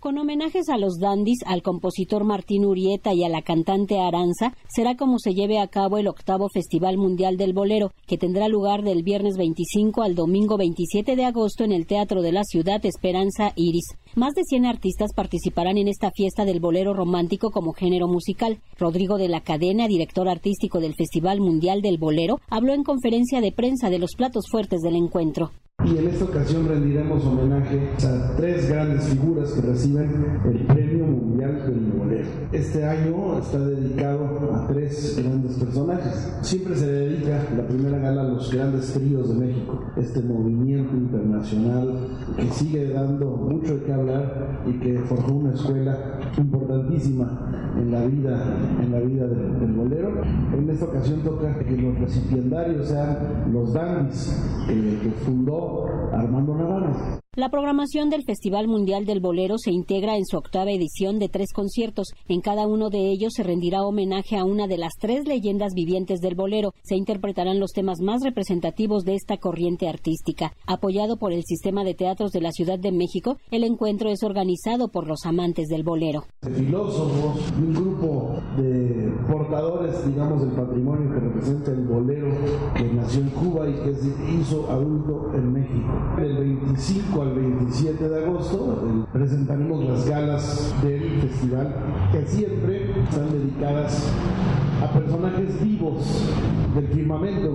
Con homenajes a los dandis, al compositor Martín Urieta y a la cantante Aranza, será como se lleve a cabo el octavo Festival Mundial del Bolero, que tendrá lugar del viernes 25 al domingo 27 de agosto en el Teatro de la Ciudad Esperanza Iris. Más de 100 artistas participarán en esta fiesta del bolero romántico como género musical. Rodrigo de la Cadena, director artístico del Festival Mundial del Bolero, habló en conferencia de prensa de los platos fuertes del encuentro. Y en esta ocasión rendiremos homenaje a tres grandes figuras que reciben el Premio Mundial del Bolero. Este año está dedicado tres grandes personajes. Siempre se dedica la primera gala a los grandes tríos de México, este movimiento internacional que sigue dando mucho de qué hablar y que forjó una escuela importantísima en la vida, en la vida del, bolero. En esta ocasión toca que los recipiendarios sean los dandis que fundó Armando Navarro. La programación del Festival Mundial del Bolero se integra en su octava edición de tres conciertos. En cada uno de ellos se rendirá homenaje a una de las tres leyendas vivientes del bolero. Se interpretarán los temas más representativos de esta corriente artística. Apoyado por el Sistema de Teatros de la Ciudad de México, el encuentro es organizado por los amantes del bolero. Un grupo de portadores, digamos, del patrimonio que representa el bolero que nació en Cuba y que se hizo adulto en México. El 25 al 27 de agosto presentaremos las galas del festival que siempre están dedicadas a personajes vivos del firmamento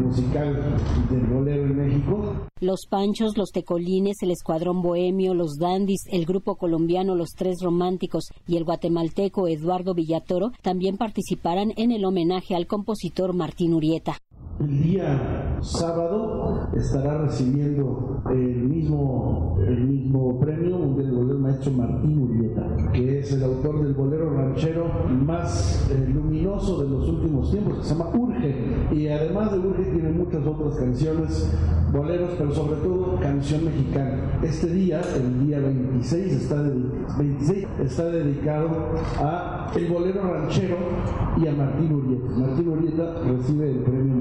musical del bolero en México. Los Panchos, los Tecolines, el Escuadrón Bohemio, los Dandis, el grupo colombiano Los Tres Románticos y el guatemalteco Eduardo Villatoro también participarán en el homenaje al compositor Martín Urieta. El día sábado estará recibiendo el autor del bolero ranchero más eh, luminoso de los últimos tiempos, que se llama Urge. Y además de Urge tiene muchas otras canciones, boleros, pero sobre todo canción mexicana. Este día, el día 26, está, 26, está dedicado a el bolero ranchero y a Martín Urieta. Martín Urieta recibe el premio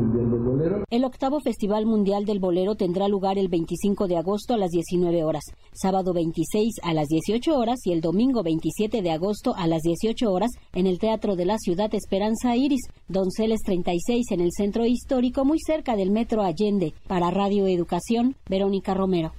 el octavo Festival Mundial del Bolero tendrá lugar el 25 de agosto a las 19 horas, sábado 26 a las 18 horas y el domingo 27 de agosto a las 18 horas en el Teatro de la Ciudad Esperanza Iris, Donceles 36 en el Centro Histórico muy cerca del Metro Allende. Para Radio Educación, Verónica Romero.